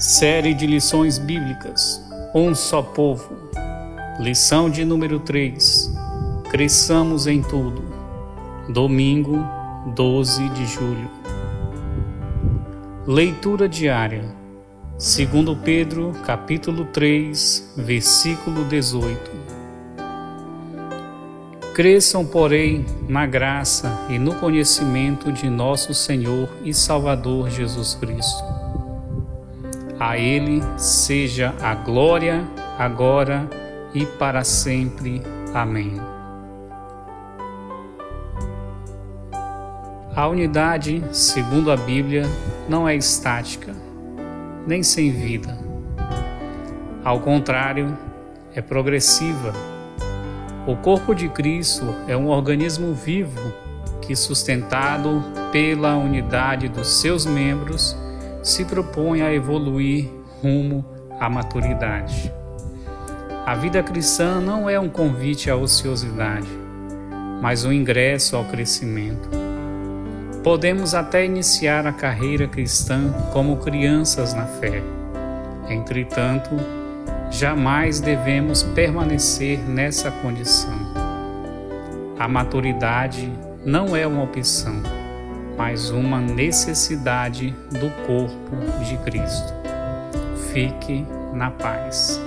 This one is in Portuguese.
Série de lições bíblicas. Um só povo. Lição de número 3. Cresçamos em tudo. Domingo, 12 de julho. Leitura diária. Segundo Pedro, capítulo 3, versículo 18. Cresçam, porém, na graça e no conhecimento de nosso Senhor e Salvador Jesus Cristo a Ele seja a glória, agora e para sempre. Amém. A unidade, segundo a Bíblia, não é estática, nem sem vida. Ao contrário, é progressiva. O corpo de Cristo é um organismo vivo que, sustentado pela unidade dos seus membros, se propõe a evoluir rumo à maturidade. A vida cristã não é um convite à ociosidade, mas um ingresso ao crescimento. Podemos até iniciar a carreira cristã como crianças na fé. Entretanto, jamais devemos permanecer nessa condição. A maturidade não é uma opção mas uma necessidade do corpo de Cristo. Fique na paz.